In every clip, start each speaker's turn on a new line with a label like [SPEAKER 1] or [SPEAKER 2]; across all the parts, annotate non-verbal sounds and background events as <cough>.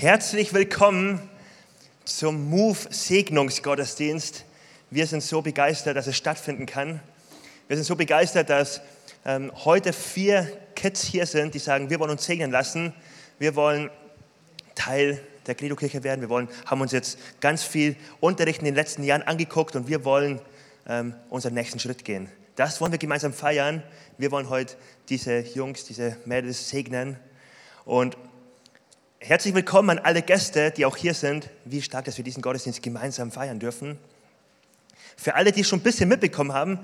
[SPEAKER 1] Herzlich willkommen zum Move Segnungsgottesdienst. Wir sind so begeistert, dass es stattfinden kann. Wir sind so begeistert, dass ähm, heute vier Kids hier sind, die sagen, wir wollen uns segnen lassen. Wir wollen Teil der Credo-Kirche werden. Wir wollen, haben uns jetzt ganz viel Unterricht in den letzten Jahren angeguckt und wir wollen ähm, unseren nächsten Schritt gehen. Das wollen wir gemeinsam feiern. Wir wollen heute diese Jungs, diese Mädels segnen. Und Herzlich willkommen an alle Gäste, die auch hier sind. Wie stark, dass wir diesen Gottesdienst gemeinsam feiern dürfen. Für alle, die schon ein bisschen mitbekommen haben,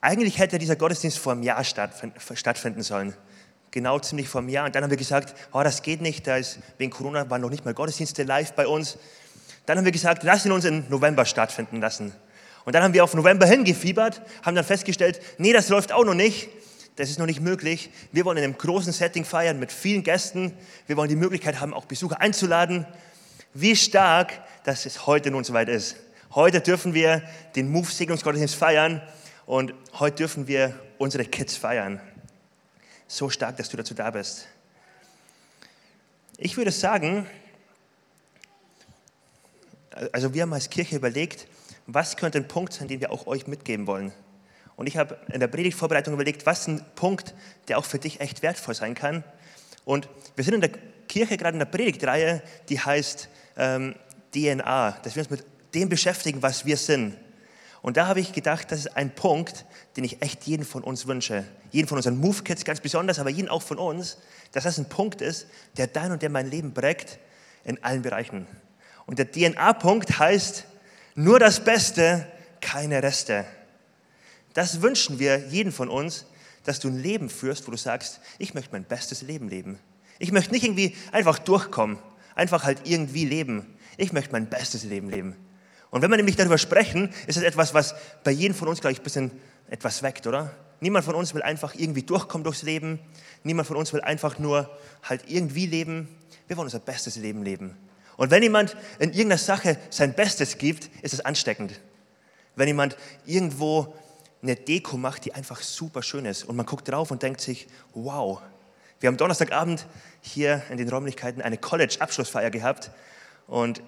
[SPEAKER 1] eigentlich hätte dieser Gottesdienst vor einem Jahr stattfinden sollen. Genau ziemlich vor einem Jahr. Und dann haben wir gesagt, oh, das geht nicht, da ist, wegen Corona waren noch nicht mal Gottesdienste live bei uns. Dann haben wir gesagt, lass ihn uns im November stattfinden lassen. Und dann haben wir auf November hingefiebert, haben dann festgestellt, nee, das läuft auch noch nicht das ist noch nicht möglich. Wir wollen in einem großen Setting feiern mit vielen Gästen. Wir wollen die Möglichkeit haben, auch Besucher einzuladen. Wie stark, dass es heute nun soweit ist. Heute dürfen wir den Move Segnungsgottesdienst feiern und heute dürfen wir unsere Kids feiern. So stark, dass du dazu da bist. Ich würde sagen, also wir haben als Kirche überlegt, was könnte ein Punkt sein, den wir auch euch mitgeben wollen. Und ich habe in der Predigtvorbereitung überlegt, was ein Punkt, der auch für dich echt wertvoll sein kann. Und wir sind in der Kirche gerade in der Predigtreihe, die heißt ähm, DNA, dass wir uns mit dem beschäftigen, was wir sind. Und da habe ich gedacht, das ist ein Punkt, den ich echt jeden von uns wünsche. Jeden von unseren Move Kids ganz besonders, aber jeden auch von uns, dass das ein Punkt ist, der dein und der mein Leben prägt in allen Bereichen. Und der DNA-Punkt heißt, nur das Beste, keine Reste. Das wünschen wir jeden von uns, dass du ein Leben führst, wo du sagst, ich möchte mein bestes Leben leben. Ich möchte nicht irgendwie einfach durchkommen, einfach halt irgendwie leben. Ich möchte mein bestes Leben leben. Und wenn wir nämlich darüber sprechen, ist das etwas, was bei jedem von uns, glaube ich, ein bisschen etwas weckt, oder? Niemand von uns will einfach irgendwie durchkommen durchs Leben. Niemand von uns will einfach nur halt irgendwie leben. Wir wollen unser bestes Leben leben. Und wenn jemand in irgendeiner Sache sein Bestes gibt, ist es ansteckend. Wenn jemand irgendwo eine Deko macht, die einfach super schön ist. Und man guckt drauf und denkt sich, wow. Wir haben Donnerstagabend hier in den Räumlichkeiten eine College-Abschlussfeier gehabt. Und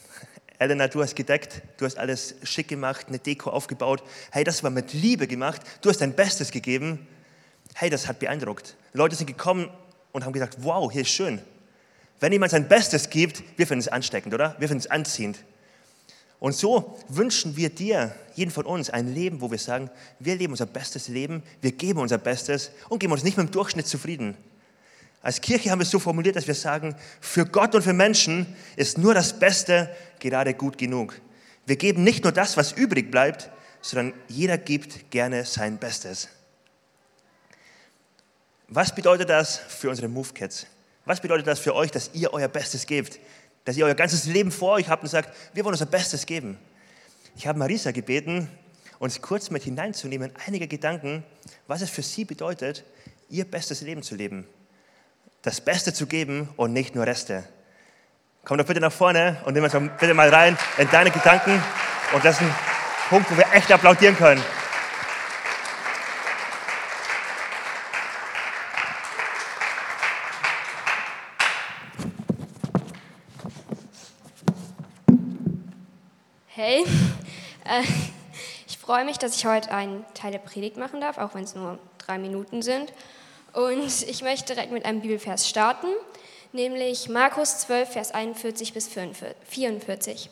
[SPEAKER 1] <laughs> Elena, du hast gedeckt, du hast alles schick gemacht, eine Deko aufgebaut. Hey, das war mit Liebe gemacht. Du hast dein Bestes gegeben. Hey, das hat beeindruckt. Leute sind gekommen und haben gesagt, wow, hier ist schön. Wenn jemand sein Bestes gibt, wir finden es ansteckend, oder? Wir finden es anziehend. Und so wünschen wir dir, jeden von uns, ein Leben, wo wir sagen, wir leben unser bestes Leben, wir geben unser Bestes und geben uns nicht mit dem Durchschnitt zufrieden. Als Kirche haben wir es so formuliert, dass wir sagen, für Gott und für Menschen ist nur das Beste gerade gut genug. Wir geben nicht nur das, was übrig bleibt, sondern jeder gibt gerne sein Bestes. Was bedeutet das für unsere Move Kids? Was bedeutet das für euch, dass ihr euer Bestes gebt? Dass ihr euer ganzes Leben vor euch habt und sagt, wir wollen unser Bestes geben. Ich habe Marisa gebeten, uns kurz mit hineinzunehmen, einige Gedanken, was es für sie bedeutet, ihr bestes Leben zu leben. Das Beste zu geben und nicht nur Reste. Komm doch bitte nach vorne und nimm uns bitte mal rein in deine Gedanken. Und das ist ein Punkt, wo wir echt applaudieren können.
[SPEAKER 2] Hey, <laughs> äh, ich freue mich, dass ich heute einen Teil der Predigt machen darf, auch wenn es nur drei Minuten sind. Und ich möchte direkt mit einem Bibelvers starten, nämlich Markus 12, Vers 41 bis 44.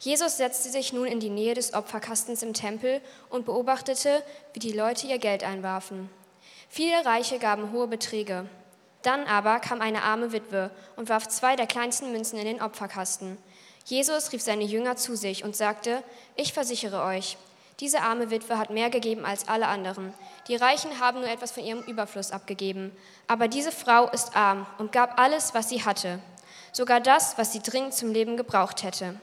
[SPEAKER 2] Jesus setzte sich nun in die Nähe des Opferkastens im Tempel und beobachtete, wie die Leute ihr Geld einwarfen. Viele Reiche gaben hohe Beträge. Dann aber kam eine arme Witwe und warf zwei der kleinsten Münzen in den Opferkasten. Jesus rief seine Jünger zu sich und sagte, ich versichere euch, diese arme Witwe hat mehr gegeben als alle anderen. Die Reichen haben nur etwas von ihrem Überfluss abgegeben. Aber diese Frau ist arm und gab alles, was sie hatte. Sogar das, was sie dringend zum Leben gebraucht hätte.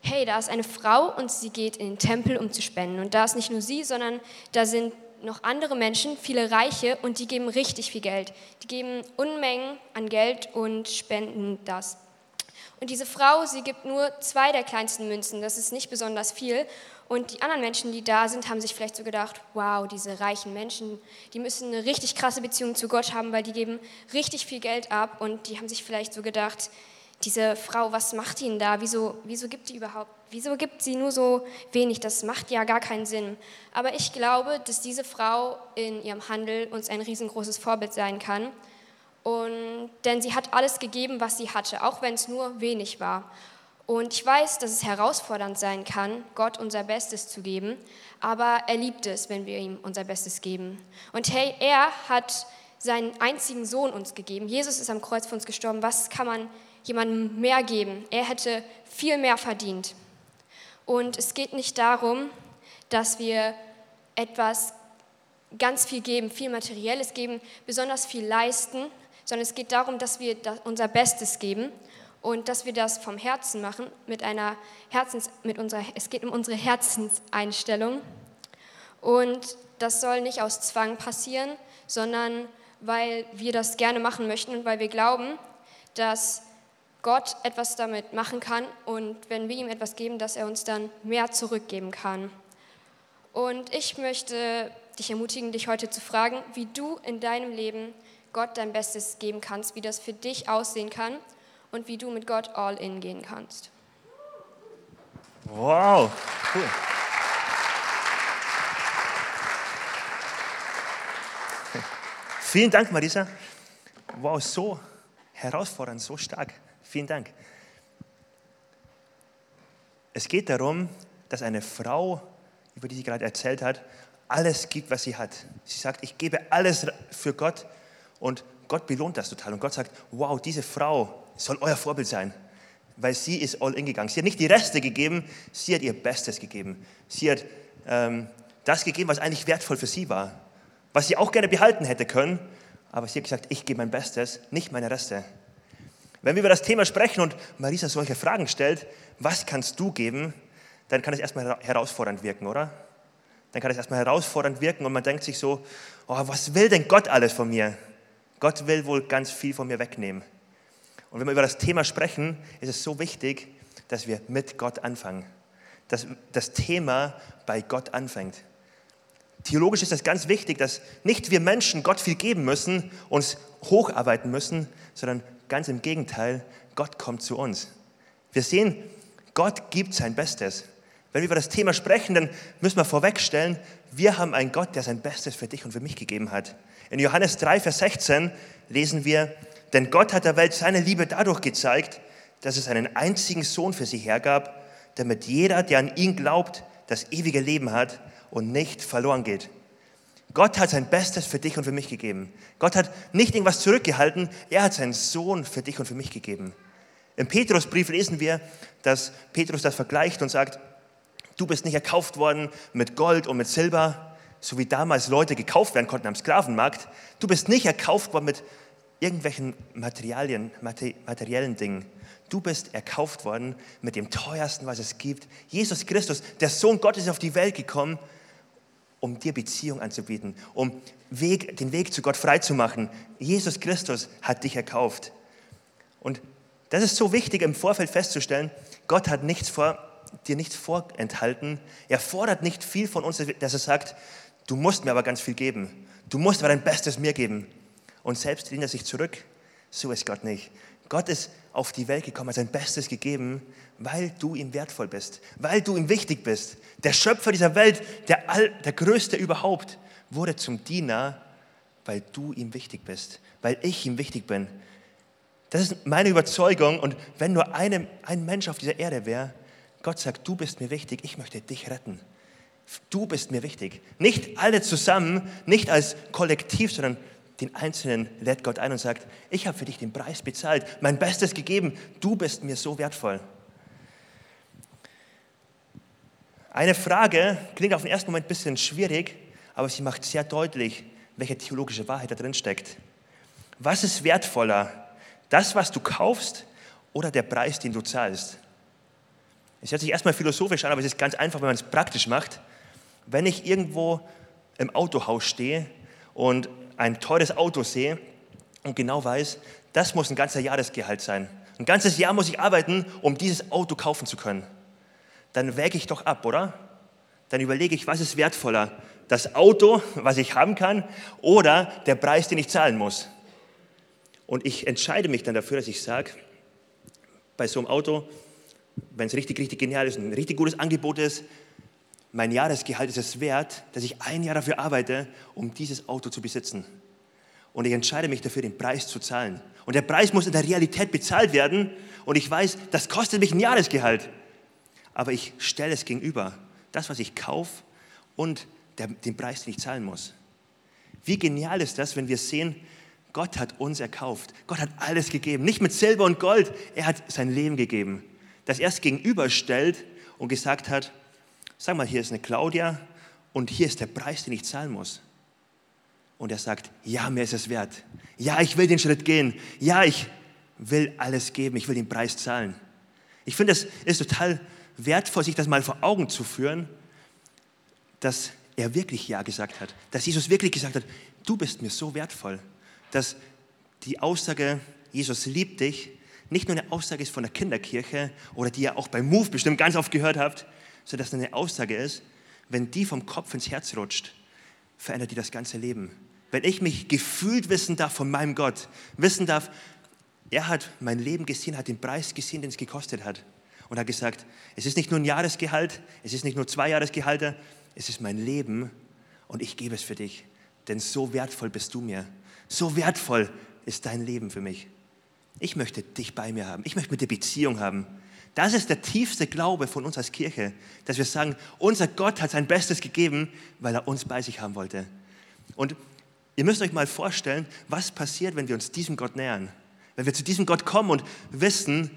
[SPEAKER 2] Hey, da ist eine Frau und sie geht in den Tempel, um zu spenden. Und da ist nicht nur sie, sondern da sind noch andere Menschen, viele Reiche, und die geben richtig viel Geld. Die geben Unmengen an Geld und spenden das. Und diese Frau, sie gibt nur zwei der kleinsten Münzen, das ist nicht besonders viel. Und die anderen Menschen, die da sind, haben sich vielleicht so gedacht, wow, diese reichen Menschen, die müssen eine richtig krasse Beziehung zu Gott haben, weil die geben richtig viel Geld ab. Und die haben sich vielleicht so gedacht, diese Frau, was macht die denn da? Wieso, wieso gibt die überhaupt, wieso gibt sie nur so wenig? Das macht ja gar keinen Sinn. Aber ich glaube, dass diese Frau in ihrem Handel uns ein riesengroßes Vorbild sein kann. Und, denn sie hat alles gegeben, was sie hatte, auch wenn es nur wenig war. Und ich weiß, dass es herausfordernd sein kann, Gott unser Bestes zu geben, aber er liebt es, wenn wir ihm unser Bestes geben. Und hey, er hat seinen einzigen Sohn uns gegeben. Jesus ist am Kreuz für uns gestorben. Was kann man jemandem mehr geben? Er hätte viel mehr verdient. Und es geht nicht darum, dass wir etwas ganz viel geben, viel Materielles geben, besonders viel leisten, sondern es geht darum, dass wir unser Bestes geben und dass wir das vom Herzen machen, mit einer Herzens, mit unserer, es geht um unsere Herzenseinstellung. Und das soll nicht aus Zwang passieren, sondern weil wir das gerne machen möchten und weil wir glauben, dass Gott etwas damit machen kann und wenn wir ihm etwas geben, dass er uns dann mehr zurückgeben kann. Und ich möchte dich ermutigen, dich heute zu fragen, wie du in deinem Leben Gott dein Bestes geben kannst, wie das für dich aussehen kann und wie du mit Gott all in gehen kannst.
[SPEAKER 1] Wow, cool. Vielen Dank, Marisa. Wow, so herausfordernd, so stark. Vielen Dank. Es geht darum, dass eine Frau, über die sie gerade erzählt hat, alles gibt, was sie hat. Sie sagt, ich gebe alles für Gott und Gott belohnt das total. Und Gott sagt, wow, diese Frau soll euer Vorbild sein, weil sie ist all in gegangen. Sie hat nicht die Reste gegeben, sie hat ihr Bestes gegeben. Sie hat ähm, das gegeben, was eigentlich wertvoll für sie war, was sie auch gerne behalten hätte können. Aber sie hat gesagt, ich gebe mein Bestes, nicht meine Reste. Wenn wir über das Thema sprechen und Marisa solche Fragen stellt, was kannst du geben, dann kann es erstmal herausfordernd wirken, oder? Dann kann es erstmal herausfordernd wirken und man denkt sich so, oh, was will denn Gott alles von mir? Gott will wohl ganz viel von mir wegnehmen. Und wenn wir über das Thema sprechen, ist es so wichtig, dass wir mit Gott anfangen. Dass das Thema bei Gott anfängt. Theologisch ist es ganz wichtig, dass nicht wir Menschen Gott viel geben müssen, uns hocharbeiten müssen, sondern ganz im Gegenteil, Gott kommt zu uns. Wir sehen, Gott gibt sein Bestes. Wenn wir über das Thema sprechen, dann müssen wir vorwegstellen, wir haben einen Gott, der sein Bestes für dich und für mich gegeben hat. In Johannes 3, Vers 16 lesen wir, denn Gott hat der Welt seine Liebe dadurch gezeigt, dass es einen einzigen Sohn für sie hergab, damit jeder, der an ihn glaubt, das ewige Leben hat und nicht verloren geht. Gott hat sein Bestes für dich und für mich gegeben. Gott hat nicht irgendwas zurückgehalten, er hat seinen Sohn für dich und für mich gegeben. Im Petrusbrief lesen wir, dass Petrus das vergleicht und sagt, du bist nicht erkauft worden mit Gold und mit Silber, so wie damals Leute gekauft werden konnten am Sklavenmarkt. Du bist nicht erkauft worden mit irgendwelchen Materialien, materiellen Dingen. Du bist erkauft worden mit dem teuersten, was es gibt. Jesus Christus, der Sohn Gottes, ist auf die Welt gekommen, um dir Beziehung anzubieten, um Weg, den Weg zu Gott freizumachen. Jesus Christus hat dich erkauft. Und das ist so wichtig im Vorfeld festzustellen, Gott hat nichts vor, dir nichts vorenthalten. Er fordert nicht viel von uns, dass er sagt, Du musst mir aber ganz viel geben. Du musst aber dein Bestes mir geben. Und selbst lehnt er sich zurück. So ist Gott nicht. Gott ist auf die Welt gekommen, hat sein Bestes gegeben, weil du ihm wertvoll bist, weil du ihm wichtig bist. Der Schöpfer dieser Welt, der, All, der Größte überhaupt, wurde zum Diener, weil du ihm wichtig bist, weil ich ihm wichtig bin. Das ist meine Überzeugung. Und wenn nur eine, ein Mensch auf dieser Erde wäre, Gott sagt, du bist mir wichtig, ich möchte dich retten. Du bist mir wichtig. Nicht alle zusammen, nicht als Kollektiv, sondern den Einzelnen lädt Gott ein und sagt, ich habe für dich den Preis bezahlt, mein Bestes gegeben, du bist mir so wertvoll. Eine Frage klingt auf den ersten Moment ein bisschen schwierig, aber sie macht sehr deutlich, welche theologische Wahrheit da drin steckt. Was ist wertvoller? Das, was du kaufst oder der Preis, den du zahlst? Es hört sich erstmal philosophisch an, aber es ist ganz einfach, wenn man es praktisch macht. Wenn ich irgendwo im Autohaus stehe und ein teures Auto sehe und genau weiß, das muss ein ganzer Jahresgehalt sein. Ein ganzes Jahr muss ich arbeiten, um dieses Auto kaufen zu können. Dann wäge ich doch ab, oder? Dann überlege ich, was ist wertvoller? Das Auto, was ich haben kann, oder der Preis, den ich zahlen muss? Und ich entscheide mich dann dafür, dass ich sage, bei so einem Auto, wenn es richtig, richtig genial ist, ein richtig gutes Angebot ist, mein Jahresgehalt ist es wert, dass ich ein Jahr dafür arbeite, um dieses Auto zu besitzen. Und ich entscheide mich dafür, den Preis zu zahlen. Und der Preis muss in der Realität bezahlt werden. Und ich weiß, das kostet mich ein Jahresgehalt. Aber ich stelle es gegenüber. Das, was ich kaufe und der, den Preis, den ich zahlen muss. Wie genial ist das, wenn wir sehen, Gott hat uns erkauft. Gott hat alles gegeben. Nicht mit Silber und Gold. Er hat sein Leben gegeben. Dass er es gegenüberstellt und gesagt hat, sag mal, hier ist eine Claudia und hier ist der Preis, den ich zahlen muss. Und er sagt, ja, mir ist es wert. Ja, ich will den Schritt gehen. Ja, ich will alles geben. Ich will den Preis zahlen. Ich finde, es ist total wertvoll, sich das mal vor Augen zu führen, dass er wirklich Ja gesagt hat. Dass Jesus wirklich gesagt hat, du bist mir so wertvoll dass die Aussage, Jesus liebt dich, nicht nur eine Aussage ist von der Kinderkirche oder die ihr auch bei Move bestimmt ganz oft gehört habt, sondern dass es eine Aussage ist, wenn die vom Kopf ins Herz rutscht, verändert die das ganze Leben. Wenn ich mich gefühlt wissen darf von meinem Gott, wissen darf, er hat mein Leben gesehen, hat den Preis gesehen, den es gekostet hat. Und hat gesagt, es ist nicht nur ein Jahresgehalt, es ist nicht nur zwei Jahresgehalte, es ist mein Leben und ich gebe es für dich. Denn so wertvoll bist du mir. So wertvoll ist dein Leben für mich. Ich möchte dich bei mir haben. Ich möchte mit dir Beziehung haben. Das ist der tiefste Glaube von uns als Kirche, dass wir sagen, unser Gott hat sein Bestes gegeben, weil er uns bei sich haben wollte. Und ihr müsst euch mal vorstellen, was passiert, wenn wir uns diesem Gott nähern. Wenn wir zu diesem Gott kommen und wissen,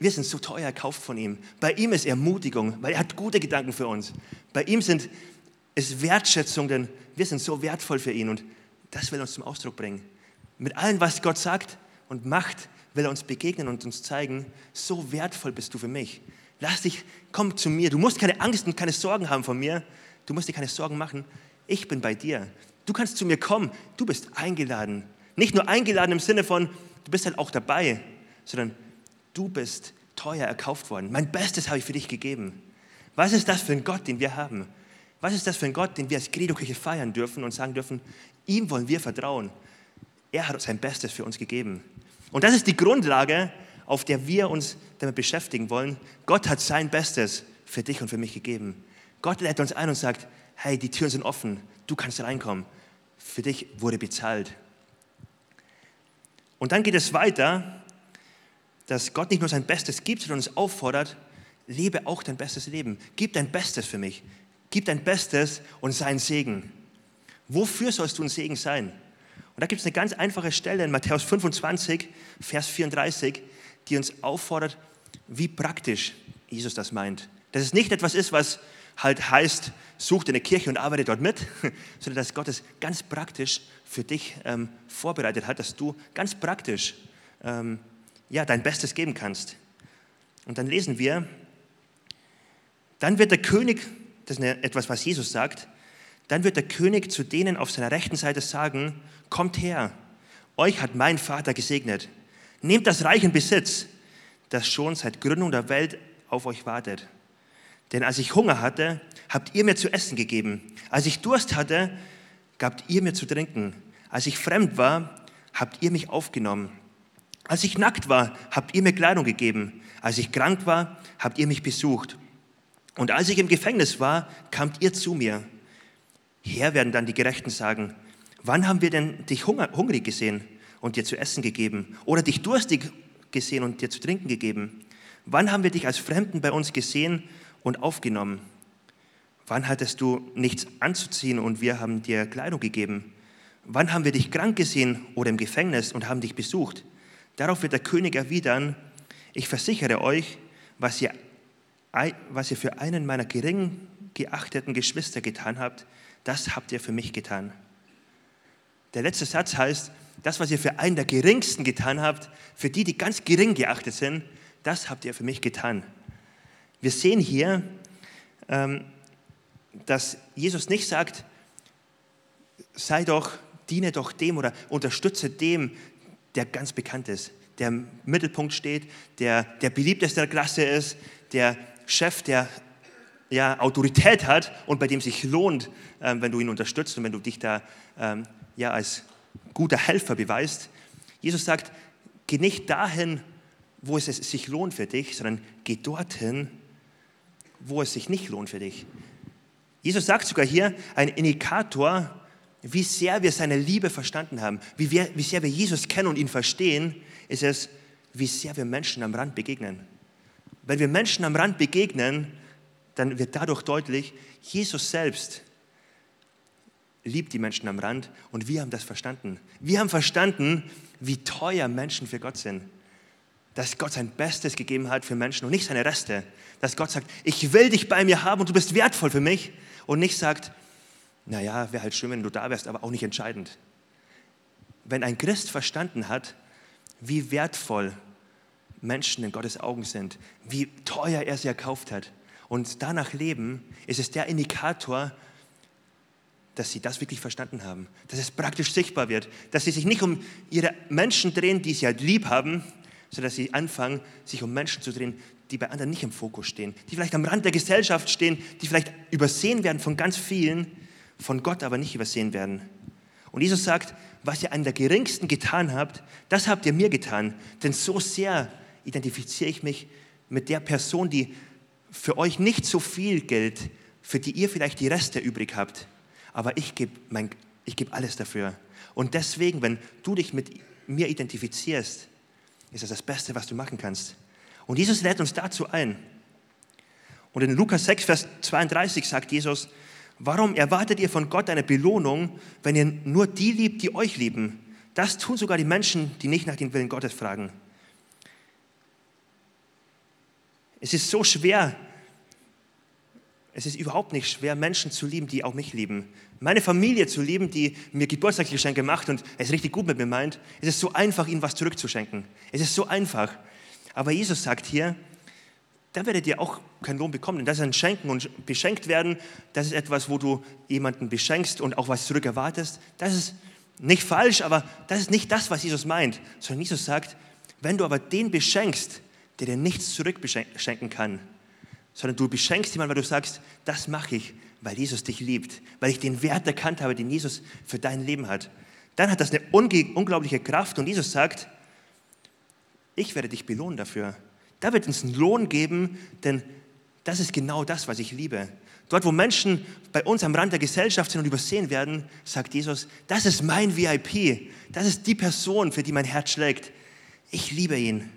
[SPEAKER 1] wir sind so teuer erkauft von ihm. Bei ihm ist Ermutigung, weil er hat gute Gedanken für uns. Bei ihm sind, ist Wertschätzung, denn wir sind so wertvoll für ihn. Und das will uns zum Ausdruck bringen. Mit allem, was Gott sagt und macht, will er uns begegnen und uns zeigen, so wertvoll bist du für mich. Lass dich, komm zu mir. Du musst keine Angst und keine Sorgen haben von mir. Du musst dir keine Sorgen machen. Ich bin bei dir. Du kannst zu mir kommen. Du bist eingeladen. Nicht nur eingeladen im Sinne von, du bist halt auch dabei, sondern du bist teuer erkauft worden. Mein Bestes habe ich für dich gegeben. Was ist das für ein Gott, den wir haben? Was ist das für ein Gott, den wir als Credo-Kirche feiern dürfen und sagen dürfen, Ihm wollen wir vertrauen. Er hat sein Bestes für uns gegeben. Und das ist die Grundlage, auf der wir uns damit beschäftigen wollen. Gott hat sein Bestes für dich und für mich gegeben. Gott lädt uns ein und sagt, hey, die Türen sind offen, du kannst reinkommen. Für dich wurde bezahlt. Und dann geht es weiter, dass Gott nicht nur sein Bestes gibt, sondern uns auffordert, lebe auch dein bestes Leben. Gib dein Bestes für mich. Gib dein Bestes und sein Segen. Wofür sollst du ein Segen sein? Und da gibt es eine ganz einfache Stelle in Matthäus 25, Vers 34, die uns auffordert, wie praktisch Jesus das meint. Dass es nicht etwas ist, was halt heißt, such dir eine Kirche und arbeite dort mit, <laughs> sondern dass Gott es ganz praktisch für dich ähm, vorbereitet hat, dass du ganz praktisch ähm, ja, dein Bestes geben kannst. Und dann lesen wir, dann wird der König, das ist etwas, was Jesus sagt, dann wird der König zu denen auf seiner rechten Seite sagen, kommt her, euch hat mein Vater gesegnet. Nehmt das Reich in Besitz, das schon seit Gründung der Welt auf euch wartet. Denn als ich Hunger hatte, habt ihr mir zu essen gegeben. Als ich Durst hatte, gabt ihr mir zu trinken. Als ich fremd war, habt ihr mich aufgenommen. Als ich nackt war, habt ihr mir Kleidung gegeben. Als ich krank war, habt ihr mich besucht. Und als ich im Gefängnis war, kamt ihr zu mir. Herr, werden dann die Gerechten sagen, wann haben wir denn dich hungrig gesehen und dir zu essen gegeben? Oder dich durstig gesehen und dir zu trinken gegeben? Wann haben wir dich als Fremden bei uns gesehen und aufgenommen? Wann hattest du nichts anzuziehen und wir haben dir Kleidung gegeben? Wann haben wir dich krank gesehen oder im Gefängnis und haben dich besucht? Darauf wird der König erwidern, ich versichere euch, was ihr, was ihr für einen meiner gering geachteten Geschwister getan habt, das habt ihr für mich getan. Der letzte Satz heißt, das, was ihr für einen der geringsten getan habt, für die, die ganz gering geachtet sind, das habt ihr für mich getan. Wir sehen hier, ähm, dass Jesus nicht sagt, sei doch, diene doch dem oder unterstütze dem, der ganz bekannt ist, der im Mittelpunkt steht, der der beliebteste der Klasse ist, der Chef, der ja, Autorität hat und bei dem sich lohnt, ähm, wenn du ihn unterstützt und wenn du dich da ähm, ja, als guter Helfer beweist. Jesus sagt, geh nicht dahin, wo es sich lohnt für dich, sondern geh dorthin, wo es sich nicht lohnt für dich. Jesus sagt sogar hier, ein Indikator, wie sehr wir seine Liebe verstanden haben, wie, wir, wie sehr wir Jesus kennen und ihn verstehen, ist es, wie sehr wir Menschen am Rand begegnen. Wenn wir Menschen am Rand begegnen, dann wird dadurch deutlich, Jesus selbst liebt die Menschen am Rand und wir haben das verstanden. Wir haben verstanden, wie teuer Menschen für Gott sind. Dass Gott sein Bestes gegeben hat für Menschen und nicht seine Reste. Dass Gott sagt, ich will dich bei mir haben und du bist wertvoll für mich. Und nicht sagt, naja, wäre halt schön, wenn du da wärst, aber auch nicht entscheidend. Wenn ein Christ verstanden hat, wie wertvoll Menschen in Gottes Augen sind, wie teuer er sie erkauft hat und danach leben, ist es der Indikator, dass sie das wirklich verstanden haben, dass es praktisch sichtbar wird, dass sie sich nicht um ihre Menschen drehen, die sie halt lieb haben, sondern dass sie anfangen, sich um Menschen zu drehen, die bei anderen nicht im Fokus stehen, die vielleicht am Rand der Gesellschaft stehen, die vielleicht übersehen werden von ganz vielen, von Gott aber nicht übersehen werden. Und Jesus sagt, was ihr an der geringsten getan habt, das habt ihr mir getan. Denn so sehr identifiziere ich mich mit der Person, die für euch nicht so viel gilt, für die ihr vielleicht die Reste übrig habt. Aber ich gebe geb alles dafür. Und deswegen, wenn du dich mit mir identifizierst, ist das das Beste, was du machen kannst. Und Jesus lädt uns dazu ein. Und in Lukas 6, Vers 32 sagt Jesus, warum erwartet ihr von Gott eine Belohnung, wenn ihr nur die liebt, die euch lieben? Das tun sogar die Menschen, die nicht nach dem Willen Gottes fragen. Es ist so schwer, es ist überhaupt nicht schwer, Menschen zu lieben, die auch mich lieben. Meine Familie zu lieben, die mir Geburtstagsgeschenke macht und es richtig gut mit mir meint. Es ist so einfach, ihnen was zurückzuschenken. Es ist so einfach. Aber Jesus sagt hier, da werdet ihr auch keinen Lohn bekommen. Denn das ist ein Schenken und beschenkt werden, das ist etwas, wo du jemanden beschenkst und auch was zurück erwartest. Das ist nicht falsch, aber das ist nicht das, was Jesus meint. Sondern Jesus sagt, wenn du aber den beschenkst, der dir nichts zurückschenken kann, sondern du beschenkst jemanden, weil du sagst, das mache ich, weil Jesus dich liebt, weil ich den Wert erkannt habe, den Jesus für dein Leben hat. Dann hat das eine unglaubliche Kraft und Jesus sagt, ich werde dich belohnen dafür. Da wird uns einen Lohn geben, denn das ist genau das, was ich liebe. Dort, wo Menschen bei uns am Rand der Gesellschaft sind und übersehen werden, sagt Jesus, das ist mein VIP. Das ist die Person, für die mein Herz schlägt. Ich liebe ihn.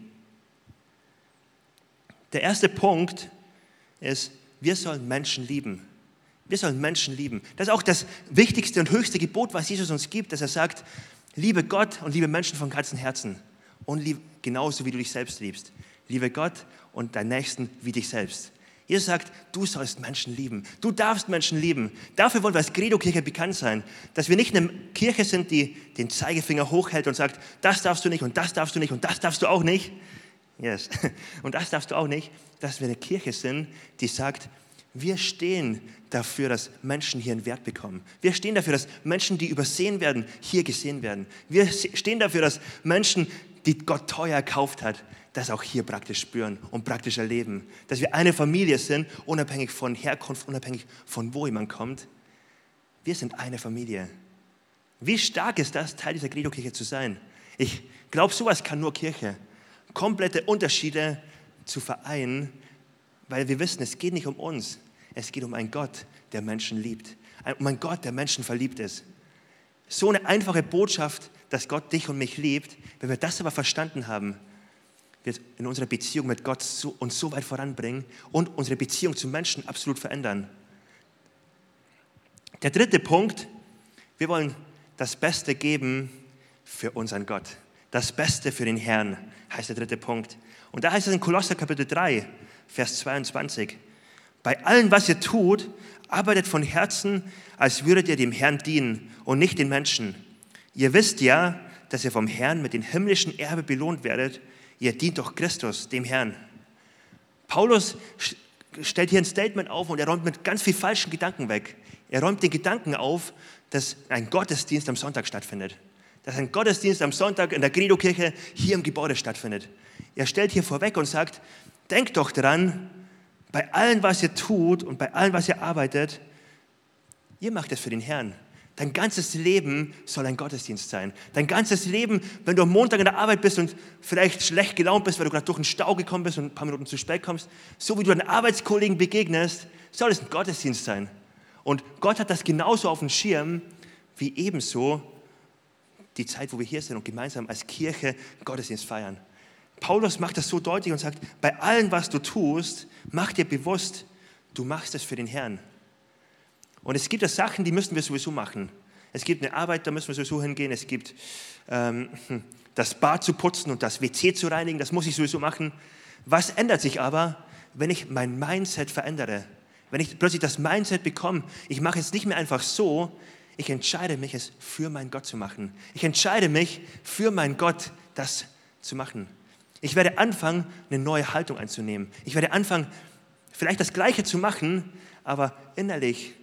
[SPEAKER 1] Der erste Punkt ist, wir sollen Menschen lieben. Wir sollen Menschen lieben. Das ist auch das wichtigste und höchste Gebot, was Jesus uns gibt, dass er sagt, liebe Gott und liebe Menschen von ganzem Herzen. Und lieb, genauso wie du dich selbst liebst. Liebe Gott und deinen Nächsten wie dich selbst. Jesus sagt, du sollst Menschen lieben. Du darfst Menschen lieben. Dafür wollen wir als Credo-Kirche bekannt sein, dass wir nicht eine Kirche sind, die den Zeigefinger hochhält und sagt, das darfst du nicht und das darfst du nicht und das darfst du auch nicht, Yes. <laughs> Und das darfst du auch nicht, dass wir eine Kirche sind, die sagt, wir stehen dafür, dass Menschen hier einen Wert bekommen. Wir stehen dafür, dass Menschen, die übersehen werden, hier gesehen werden. Wir stehen dafür, dass Menschen, die Gott teuer erkauft hat, das auch hier praktisch spüren und praktisch erleben. Dass wir eine Familie sind, unabhängig von Herkunft, unabhängig von wo jemand kommt. Wir sind eine Familie. Wie stark ist das, Teil dieser Credo-Kirche zu sein? Ich glaube, sowas kann nur Kirche komplette Unterschiede zu vereinen, weil wir wissen, es geht nicht um uns, es geht um einen Gott, der Menschen liebt, um einen Gott, der Menschen verliebt ist. So eine einfache Botschaft, dass Gott dich und mich liebt, wenn wir das aber verstanden haben, wird in unserer Beziehung mit Gott so, uns so weit voranbringen und unsere Beziehung zu Menschen absolut verändern. Der dritte Punkt, wir wollen das Beste geben für unseren Gott. Das Beste für den Herrn heißt der dritte Punkt. Und da heißt es in Kolosser Kapitel 3, Vers 22. Bei allem, was ihr tut, arbeitet von Herzen, als würdet ihr dem Herrn dienen und nicht den Menschen. Ihr wisst ja, dass ihr vom Herrn mit dem himmlischen Erbe belohnt werdet. Ihr dient doch Christus, dem Herrn. Paulus stellt hier ein Statement auf und er räumt mit ganz viel falschen Gedanken weg. Er räumt den Gedanken auf, dass ein Gottesdienst am Sonntag stattfindet dass ein Gottesdienst am Sonntag in der Credo-Kirche hier im Gebäude stattfindet. Er stellt hier vorweg und sagt, denkt doch dran, bei allem, was ihr tut und bei allem, was ihr arbeitet, ihr macht es für den Herrn. Dein ganzes Leben soll ein Gottesdienst sein. Dein ganzes Leben, wenn du am Montag in der Arbeit bist und vielleicht schlecht gelaunt bist, weil du gerade durch den Stau gekommen bist und ein paar Minuten zu spät kommst, so wie du deinen Arbeitskollegen begegnest, soll es ein Gottesdienst sein. Und Gott hat das genauso auf dem Schirm wie ebenso die Zeit, wo wir hier sind und gemeinsam als Kirche Gottesdienst feiern. Paulus macht das so deutlich und sagt, bei allem, was du tust, mach dir bewusst, du machst es für den Herrn. Und es gibt ja Sachen, die müssen wir sowieso machen. Es gibt eine Arbeit, da müssen wir sowieso hingehen. Es gibt ähm, <laughs> das Bad zu putzen und das WC zu reinigen, das muss ich sowieso machen. Was ändert sich aber, wenn ich mein Mindset verändere? Wenn ich plötzlich das Mindset bekomme, ich mache es nicht mehr einfach so, ich entscheide mich, es für meinen Gott zu machen. Ich entscheide mich, für meinen Gott das zu machen. Ich werde anfangen, eine neue Haltung einzunehmen. Ich werde anfangen, vielleicht das Gleiche zu machen, aber innerlich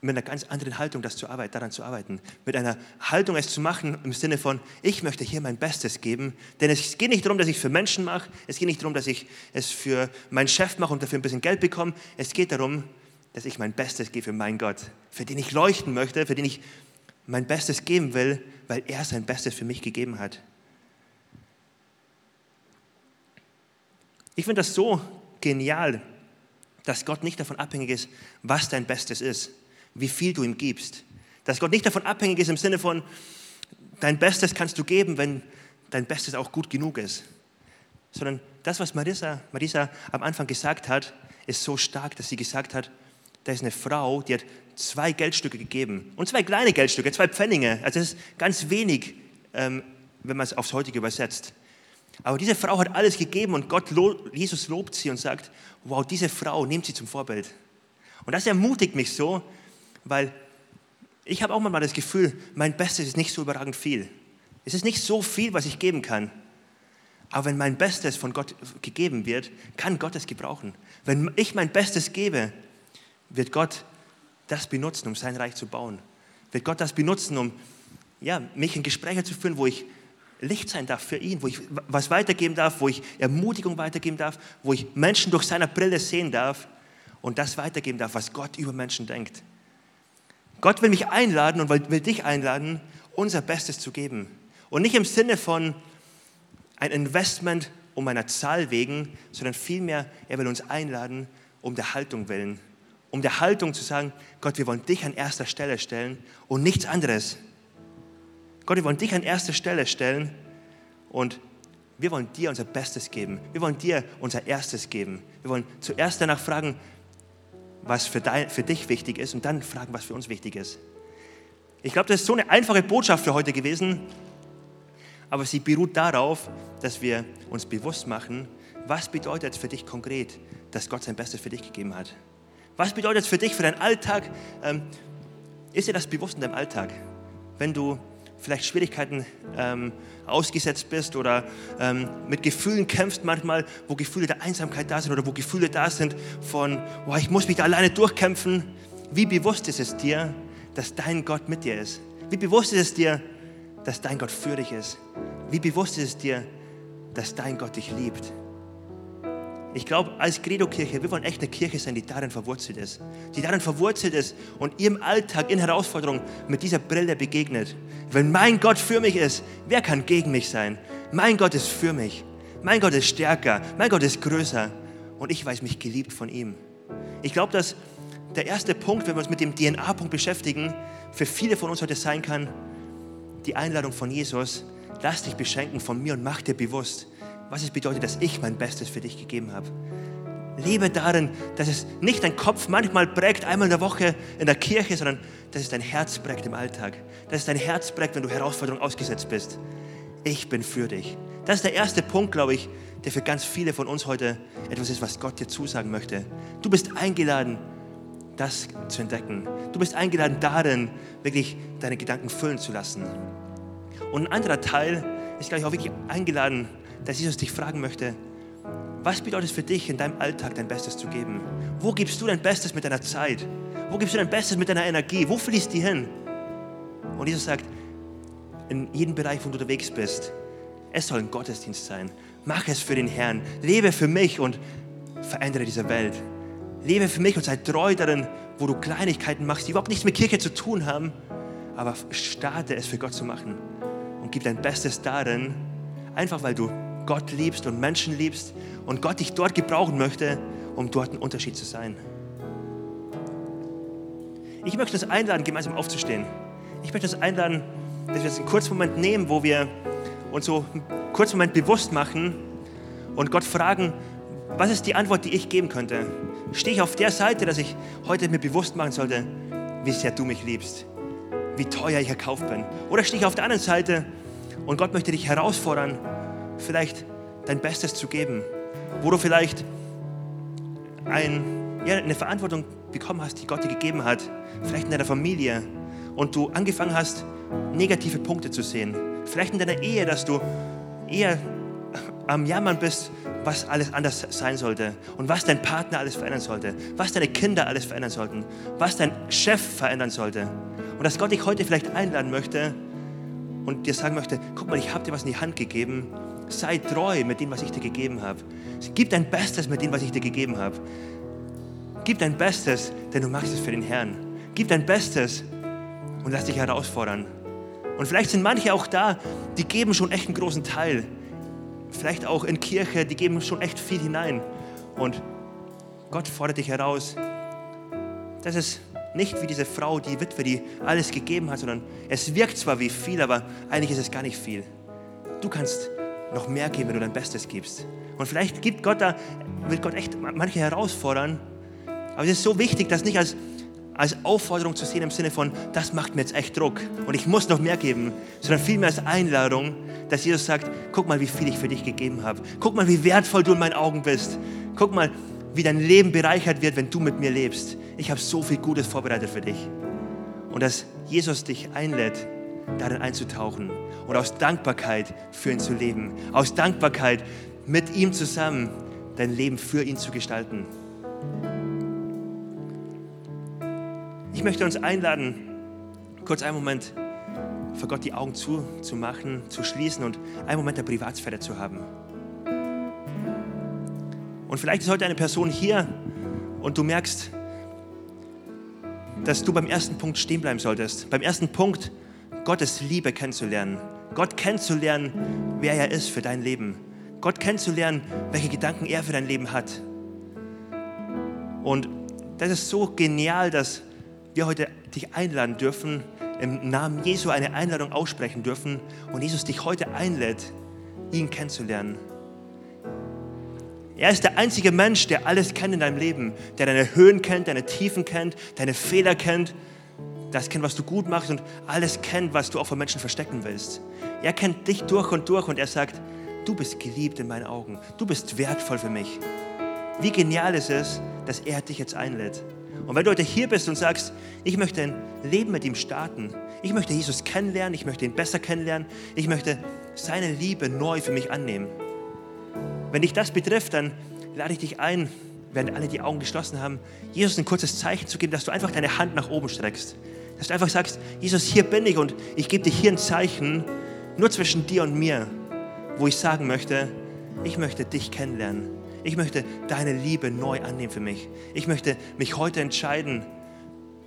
[SPEAKER 1] mit einer ganz anderen Haltung das zu arbeiten, daran zu arbeiten. Mit einer Haltung es zu machen im Sinne von, ich möchte hier mein Bestes geben. Denn es geht nicht darum, dass ich es für Menschen mache. Es geht nicht darum, dass ich es für meinen Chef mache und dafür ein bisschen Geld bekomme. Es geht darum, dass ich mein Bestes gebe für meinen Gott, für den ich leuchten möchte, für den ich mein Bestes geben will, weil er sein Bestes für mich gegeben hat. Ich finde das so genial, dass Gott nicht davon abhängig ist, was dein Bestes ist, wie viel du ihm gibst. Dass Gott nicht davon abhängig ist im Sinne von, dein Bestes kannst du geben, wenn dein Bestes auch gut genug ist. Sondern das, was Marisa, Marisa am Anfang gesagt hat, ist so stark, dass sie gesagt hat, da ist eine Frau, die hat zwei Geldstücke gegeben. Und zwei kleine Geldstücke, zwei Pfennige. Also das ist ganz wenig, ähm, wenn man es aufs heutige übersetzt. Aber diese Frau hat alles gegeben und Gott, Jesus lobt sie und sagt, wow, diese Frau, nimmt sie zum Vorbild. Und das ermutigt mich so, weil ich habe auch manchmal das Gefühl, mein Bestes ist nicht so überragend viel. Es ist nicht so viel, was ich geben kann. Aber wenn mein Bestes von Gott gegeben wird, kann Gott es gebrauchen. Wenn ich mein Bestes gebe, wird Gott das benutzen, um sein Reich zu bauen. Wird Gott das benutzen, um ja, mich in Gespräche zu führen, wo ich Licht sein darf für ihn, wo ich was weitergeben darf, wo ich Ermutigung weitergeben darf, wo ich Menschen durch seine Brille sehen darf und das weitergeben darf, was Gott über Menschen denkt. Gott will mich einladen und will dich einladen, unser Bestes zu geben. Und nicht im Sinne von ein Investment um einer Zahl wegen, sondern vielmehr, er will uns einladen, um der Haltung willen. Um der Haltung zu sagen, Gott, wir wollen dich an erster Stelle stellen und nichts anderes. Gott, wir wollen dich an erste Stelle stellen und wir wollen dir unser Bestes geben. Wir wollen dir unser Erstes geben. Wir wollen zuerst danach fragen, was für, dein, für dich wichtig ist und dann fragen, was für uns wichtig ist. Ich glaube, das ist so eine einfache Botschaft für heute gewesen, aber sie beruht darauf, dass wir uns bewusst machen, was bedeutet für dich konkret, dass Gott sein Bestes für dich gegeben hat. Was bedeutet es für dich, für deinen Alltag? Ähm, ist dir das bewusst in deinem Alltag? Wenn du vielleicht Schwierigkeiten ähm, ausgesetzt bist oder ähm, mit Gefühlen kämpfst manchmal, wo Gefühle der Einsamkeit da sind oder wo Gefühle da sind von, oh, ich muss mich da alleine durchkämpfen. Wie bewusst ist es dir, dass dein Gott mit dir ist? Wie bewusst ist es dir, dass dein Gott für dich ist? Wie bewusst ist es dir, dass dein Gott dich liebt? Ich glaube, als Credo-Kirche, wir wollen echt eine Kirche sein, die darin verwurzelt ist. Die darin verwurzelt ist und ihrem Alltag in Herausforderungen mit dieser Brille begegnet. Wenn mein Gott für mich ist, wer kann gegen mich sein? Mein Gott ist für mich. Mein Gott ist stärker. Mein Gott ist größer. Und ich weiß mich geliebt von ihm. Ich glaube, dass der erste Punkt, wenn wir uns mit dem DNA-Punkt beschäftigen, für viele von uns heute sein kann, die Einladung von Jesus, lass dich beschenken von mir und mach dir bewusst, was es bedeutet, dass ich mein Bestes für dich gegeben habe. Lebe darin, dass es nicht dein Kopf manchmal prägt, einmal in der Woche in der Kirche, sondern dass es dein Herz prägt im Alltag. Dass es dein Herz prägt, wenn du Herausforderungen ausgesetzt bist. Ich bin für dich. Das ist der erste Punkt, glaube ich, der für ganz viele von uns heute etwas ist, was Gott dir zusagen möchte. Du bist eingeladen, das zu entdecken. Du bist eingeladen, darin wirklich deine Gedanken füllen zu lassen. Und ein anderer Teil ist, glaube ich, auch wirklich eingeladen, dass Jesus dich fragen möchte, was bedeutet es für dich, in deinem Alltag dein Bestes zu geben? Wo gibst du dein Bestes mit deiner Zeit? Wo gibst du dein Bestes mit deiner Energie? Wo fließt die hin? Und Jesus sagt, in jedem Bereich, wo du unterwegs bist. Es soll ein Gottesdienst sein. Mach es für den Herrn. Lebe für mich und verändere diese Welt. Lebe für mich und sei treu darin, wo du Kleinigkeiten machst, die überhaupt nichts mit Kirche zu tun haben. Aber starte es für Gott zu machen und gib dein Bestes darin, einfach weil du Gott liebst und Menschen liebst und Gott dich dort gebrauchen möchte, um dort ein Unterschied zu sein. Ich möchte uns einladen, gemeinsam aufzustehen. Ich möchte uns einladen, dass wir uns einen kurzen Moment nehmen, wo wir uns so einen kurzen Moment bewusst machen und Gott fragen, was ist die Antwort, die ich geben könnte? Stehe ich auf der Seite, dass ich heute mir bewusst machen sollte, wie sehr du mich liebst, wie teuer ich erkauft bin? Oder stehe ich auf der anderen Seite und Gott möchte dich herausfordern, vielleicht dein Bestes zu geben, wo du vielleicht ein, ja, eine Verantwortung bekommen hast, die Gott dir gegeben hat, vielleicht in deiner Familie und du angefangen hast, negative Punkte zu sehen. Vielleicht in deiner Ehe, dass du eher am Jammern bist, was alles anders sein sollte und was dein Partner alles verändern sollte, was deine Kinder alles verändern sollten, was dein Chef verändern sollte. Und dass Gott dich heute vielleicht einladen möchte und dir sagen möchte, guck mal, ich habe dir was in die Hand gegeben, sei treu mit dem, was ich dir gegeben habe. Gib dein Bestes mit dem, was ich dir gegeben habe. Gib dein Bestes, denn du machst es für den Herrn. Gib dein Bestes und lass dich herausfordern. Und vielleicht sind manche auch da, die geben schon echt einen großen Teil. Vielleicht auch in Kirche, die geben schon echt viel hinein. Und Gott fordert dich heraus. Das ist nicht wie diese Frau, die Witwe, die alles gegeben hat, sondern es wirkt zwar wie viel, aber eigentlich ist es gar nicht viel. Du kannst noch mehr geben, wenn du dein Bestes gibst. Und vielleicht gibt Gott da, will Gott echt manche herausfordern. Aber es ist so wichtig, das nicht als als Aufforderung zu sehen im Sinne von, das macht mir jetzt echt Druck und ich muss noch mehr geben, sondern vielmehr als Einladung, dass Jesus sagt, guck mal, wie viel ich für dich gegeben habe. Guck mal, wie wertvoll du in meinen Augen bist. Guck mal, wie dein Leben bereichert wird, wenn du mit mir lebst. Ich habe so viel Gutes vorbereitet für dich. Und dass Jesus dich einlädt, darin einzutauchen und aus Dankbarkeit für ihn zu leben. Aus Dankbarkeit mit ihm zusammen dein Leben für ihn zu gestalten. Ich möchte uns einladen, kurz einen Moment vor Gott die Augen zuzumachen, zu schließen und einen Moment der Privatsphäre zu haben. Und vielleicht ist heute eine Person hier und du merkst, dass du beim ersten Punkt stehen bleiben solltest. Beim ersten Punkt, Gottes Liebe kennenzulernen. Gott kennenzulernen, wer er ist für dein Leben. Gott kennenzulernen, welche Gedanken er für dein Leben hat. Und das ist so genial, dass wir heute dich einladen dürfen, im Namen Jesu eine Einladung aussprechen dürfen und Jesus dich heute einlädt, ihn kennenzulernen. Er ist der einzige Mensch, der alles kennt in deinem Leben, der deine Höhen kennt, deine Tiefen kennt, deine Fehler kennt, das kennt, was du gut machst und alles kennt, was du auch von Menschen verstecken willst. Er kennt dich durch und durch und er sagt, du bist geliebt in meinen Augen, du bist wertvoll für mich. Wie genial ist es, dass er dich jetzt einlädt. Und wenn du heute hier bist und sagst, ich möchte ein Leben mit ihm starten, ich möchte Jesus kennenlernen, ich möchte ihn besser kennenlernen, ich möchte seine Liebe neu für mich annehmen. Wenn dich das betrifft, dann lade ich dich ein, während alle die Augen geschlossen haben, Jesus ein kurzes Zeichen zu geben, dass du einfach deine Hand nach oben streckst. Dass du einfach sagst, Jesus, hier bin ich und ich gebe dir hier ein Zeichen, nur zwischen dir und mir, wo ich sagen möchte, ich möchte dich kennenlernen. Ich möchte deine Liebe neu annehmen für mich. Ich möchte mich heute entscheiden,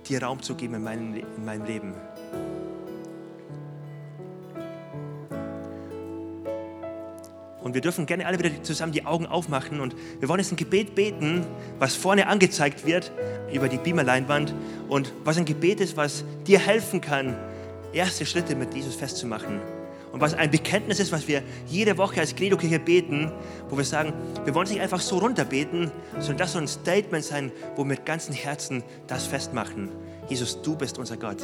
[SPEAKER 1] dir Raum zu geben in meinem, in meinem Leben. Und wir dürfen gerne alle wieder zusammen die Augen aufmachen und wir wollen jetzt ein Gebet beten, was vorne angezeigt wird über die Beamerleinwand und was ein Gebet ist, was dir helfen kann, erste Schritte mit Jesus festzumachen. Und was ein Bekenntnis ist, was wir jede Woche als Credo-Kirche beten, wo wir sagen, wir wollen es nicht einfach so runterbeten, sondern das soll ein Statement sein, wo wir mit ganzem Herzen das festmachen. Jesus, du bist unser Gott.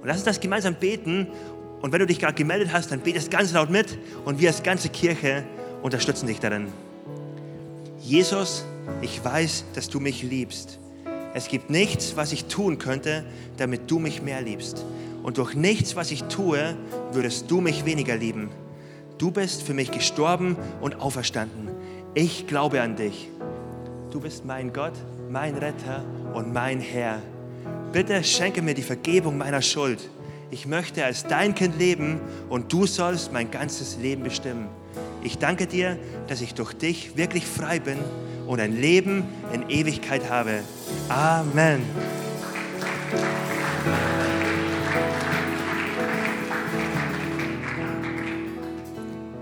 [SPEAKER 1] Und lass uns das gemeinsam beten. Und wenn du dich gerade gemeldet hast, dann betest ganz laut mit und wir als ganze Kirche unterstützen dich darin. Jesus, ich weiß, dass du mich liebst. Es gibt nichts, was ich tun könnte, damit du mich mehr liebst und durch nichts, was ich tue, würdest du mich weniger lieben. Du bist für mich gestorben und auferstanden. Ich glaube an dich. Du bist mein Gott, mein Retter und mein Herr. Bitte schenke mir die Vergebung meiner Schuld. Ich möchte als dein Kind leben und du sollst mein ganzes Leben bestimmen. Ich danke dir, dass ich durch dich wirklich frei bin und ein Leben in Ewigkeit habe. Amen.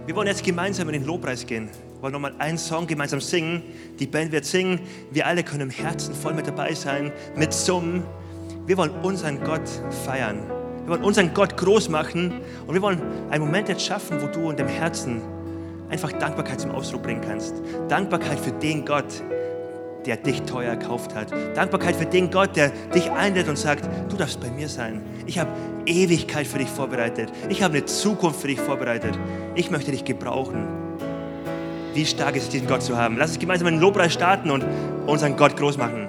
[SPEAKER 1] Wir wollen jetzt gemeinsam in den Lobpreis gehen. Wir wollen nochmal einen Song gemeinsam singen. Die Band wird singen. Wir alle können im Herzen voll mit dabei sein, mit Summen. Wir wollen unseren Gott feiern. Wir wollen unseren Gott groß machen. Und wir wollen einen Moment jetzt schaffen, wo du in deinem Herzen einfach Dankbarkeit zum Ausdruck bringen kannst. Dankbarkeit für den Gott, der dich teuer erkauft hat. Dankbarkeit für den Gott, der dich einlädt und sagt, du darfst bei mir sein. Ich habe Ewigkeit für dich vorbereitet. Ich habe eine Zukunft für dich vorbereitet. Ich möchte dich gebrauchen. Wie stark ist es, diesen Gott zu haben. Lass uns gemeinsam einen Lobpreis starten und unseren Gott groß machen.